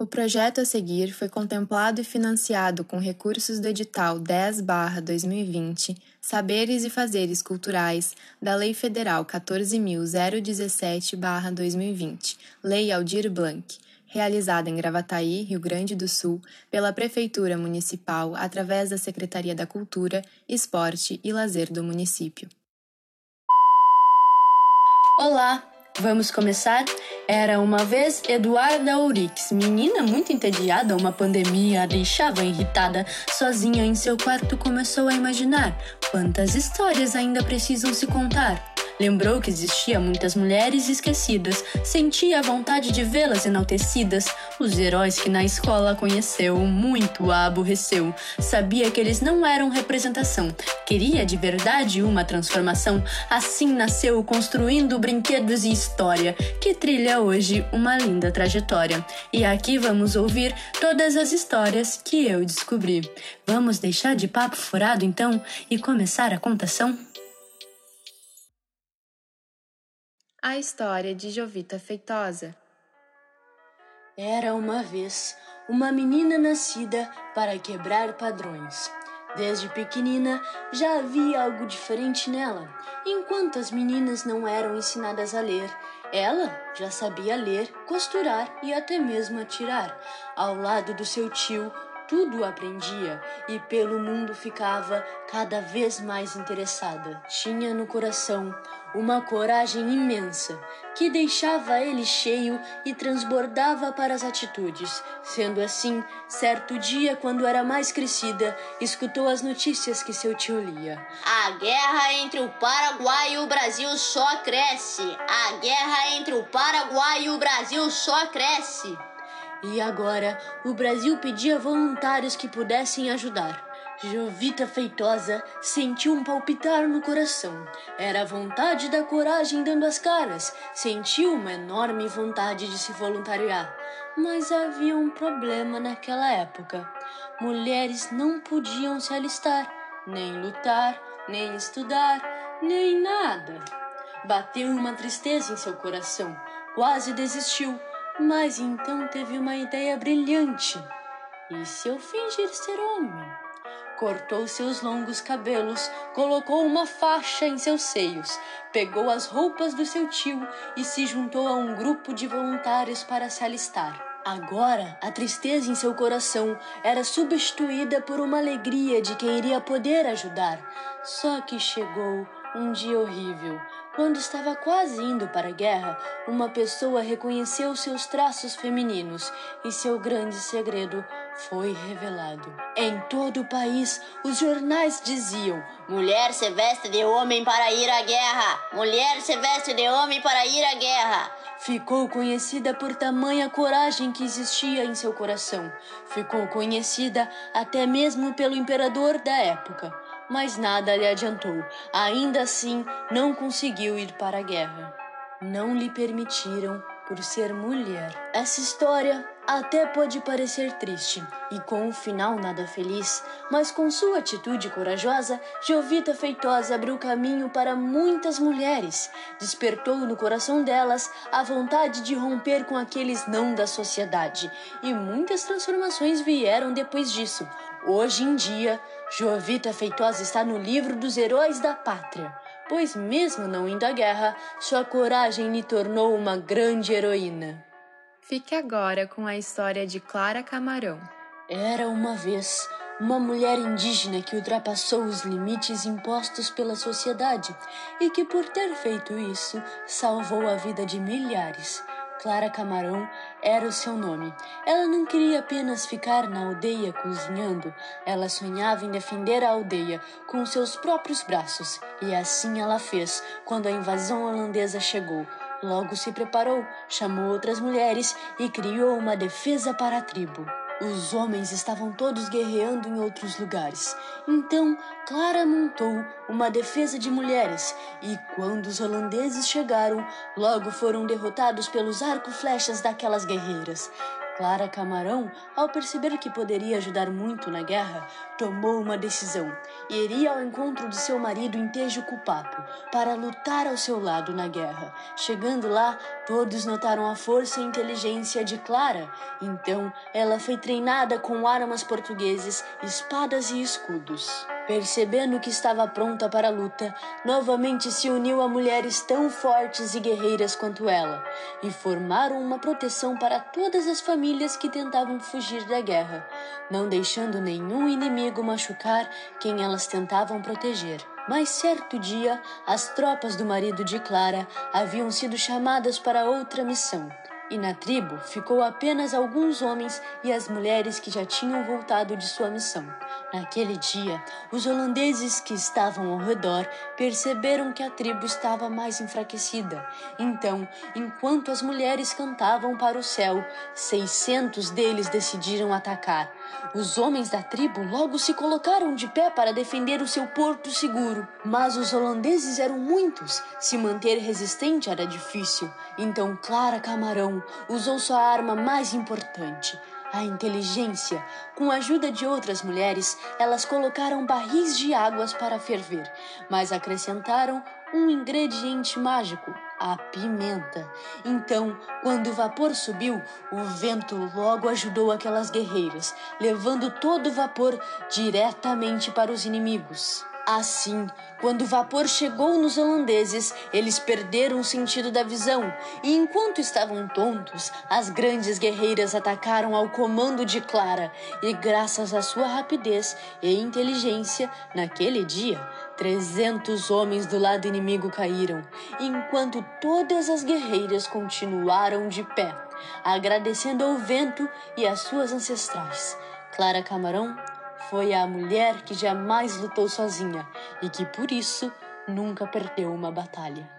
O projeto a seguir foi contemplado e financiado com recursos do edital 10/2020 Saberes e Fazeres Culturais da Lei Federal 14017/2020, Lei Aldir Blanc, realizada em Gravataí, Rio Grande do Sul, pela Prefeitura Municipal através da Secretaria da Cultura, Esporte e Lazer do município. Olá, vamos começar? Era uma vez Eduarda Ourix, menina muito entediada, uma pandemia a deixava irritada. Sozinha em seu quarto começou a imaginar quantas histórias ainda precisam se contar. Lembrou que existia muitas mulheres esquecidas, sentia a vontade de vê-las enaltecidas. Os heróis que na escola conheceu, muito a aborreceu. Sabia que eles não eram representação, queria de verdade uma transformação. Assim nasceu, construindo brinquedos e história, que trilha hoje uma linda trajetória. E aqui vamos ouvir todas as histórias que eu descobri. Vamos deixar de papo furado então e começar a contação? A história de Jovita Feitosa. Era uma vez uma menina nascida para quebrar padrões. Desde pequenina já havia algo diferente nela. Enquanto as meninas não eram ensinadas a ler, ela já sabia ler, costurar e até mesmo atirar. Ao lado do seu tio, tudo aprendia e pelo mundo ficava cada vez mais interessada. Tinha no coração uma coragem imensa que deixava ele cheio e transbordava para as atitudes. Sendo assim, certo dia, quando era mais crescida, escutou as notícias que seu tio lia. A guerra entre o Paraguai e o Brasil só cresce. A guerra entre o Paraguai e o Brasil só cresce. E agora o Brasil pedia voluntários que pudessem ajudar. Jovita Feitosa sentiu um palpitar no coração. Era a vontade da coragem dando as caras. Sentiu uma enorme vontade de se voluntariar. Mas havia um problema naquela época. Mulheres não podiam se alistar, nem lutar, nem estudar, nem nada. Bateu uma tristeza em seu coração. Quase desistiu mas então teve uma ideia brilhante. E se eu fingir ser homem? Cortou seus longos cabelos, colocou uma faixa em seus seios, pegou as roupas do seu tio e se juntou a um grupo de voluntários para se alistar. Agora, a tristeza em seu coração era substituída por uma alegria de quem iria poder ajudar. Só que chegou um dia horrível. Quando estava quase indo para a guerra, uma pessoa reconheceu seus traços femininos e seu grande segredo foi revelado. Em todo o país, os jornais diziam: Mulher se veste de homem para ir à guerra! Mulher se veste de homem para ir à guerra! Ficou conhecida por tamanha coragem que existia em seu coração. Ficou conhecida até mesmo pelo imperador da época mas nada lhe adiantou. Ainda assim, não conseguiu ir para a guerra. Não lhe permitiram por ser mulher. Essa história até pode parecer triste e com um final nada feliz, mas com sua atitude corajosa, Jovita Feitosa abriu caminho para muitas mulheres, despertou no coração delas a vontade de romper com aqueles não da sociedade, e muitas transformações vieram depois disso. Hoje em dia, Jovita Feitosa está no livro dos heróis da pátria, pois, mesmo não indo à guerra, sua coragem lhe tornou uma grande heroína. Fique agora com a história de Clara Camarão. Era uma vez uma mulher indígena que ultrapassou os limites impostos pela sociedade e que, por ter feito isso, salvou a vida de milhares. Clara Camarão era o seu nome. Ela não queria apenas ficar na aldeia cozinhando, ela sonhava em defender a aldeia com seus próprios braços, e assim ela fez quando a invasão holandesa chegou. Logo se preparou, chamou outras mulheres e criou uma defesa para a tribo. Os homens estavam todos guerreando em outros lugares. Então, Clara montou uma defesa de mulheres e, quando os holandeses chegaram, logo foram derrotados pelos arco-flechas daquelas guerreiras. Clara Camarão, ao perceber que poderia ajudar muito na guerra, tomou uma decisão iria ao encontro de seu marido em Tejo Cupapo para lutar ao seu lado na guerra. Chegando lá, Todos notaram a força e inteligência de Clara, então ela foi treinada com armas portugueses, espadas e escudos. Percebendo que estava pronta para a luta, novamente se uniu a mulheres tão fortes e guerreiras quanto ela, e formaram uma proteção para todas as famílias que tentavam fugir da guerra, não deixando nenhum inimigo machucar quem elas tentavam proteger. Mas certo dia, as tropas do marido de Clara haviam sido chamadas para outra missão, e na tribo ficou apenas alguns homens e as mulheres que já tinham voltado de sua missão. Naquele dia, os holandeses que estavam ao redor perceberam que a tribo estava mais enfraquecida. Então, enquanto as mulheres cantavam para o céu, seiscentos deles decidiram atacar. Os homens da tribo logo se colocaram de pé para defender o seu porto seguro. Mas os holandeses eram muitos, se manter resistente era difícil. Então Clara Camarão usou sua arma mais importante a inteligência. Com a ajuda de outras mulheres, elas colocaram barris de águas para ferver, mas acrescentaram um ingrediente mágico, a pimenta. Então, quando o vapor subiu, o vento logo ajudou aquelas guerreiras, levando todo o vapor diretamente para os inimigos. Assim, quando o vapor chegou nos holandeses, eles perderam o sentido da visão, e enquanto estavam tontos, as grandes guerreiras atacaram ao comando de Clara, e graças à sua rapidez e inteligência, naquele dia, trezentos homens do lado inimigo caíram, enquanto todas as guerreiras continuaram de pé, agradecendo ao vento e às suas ancestrais. Clara Camarão foi a mulher que jamais lutou sozinha e que por isso nunca perdeu uma batalha.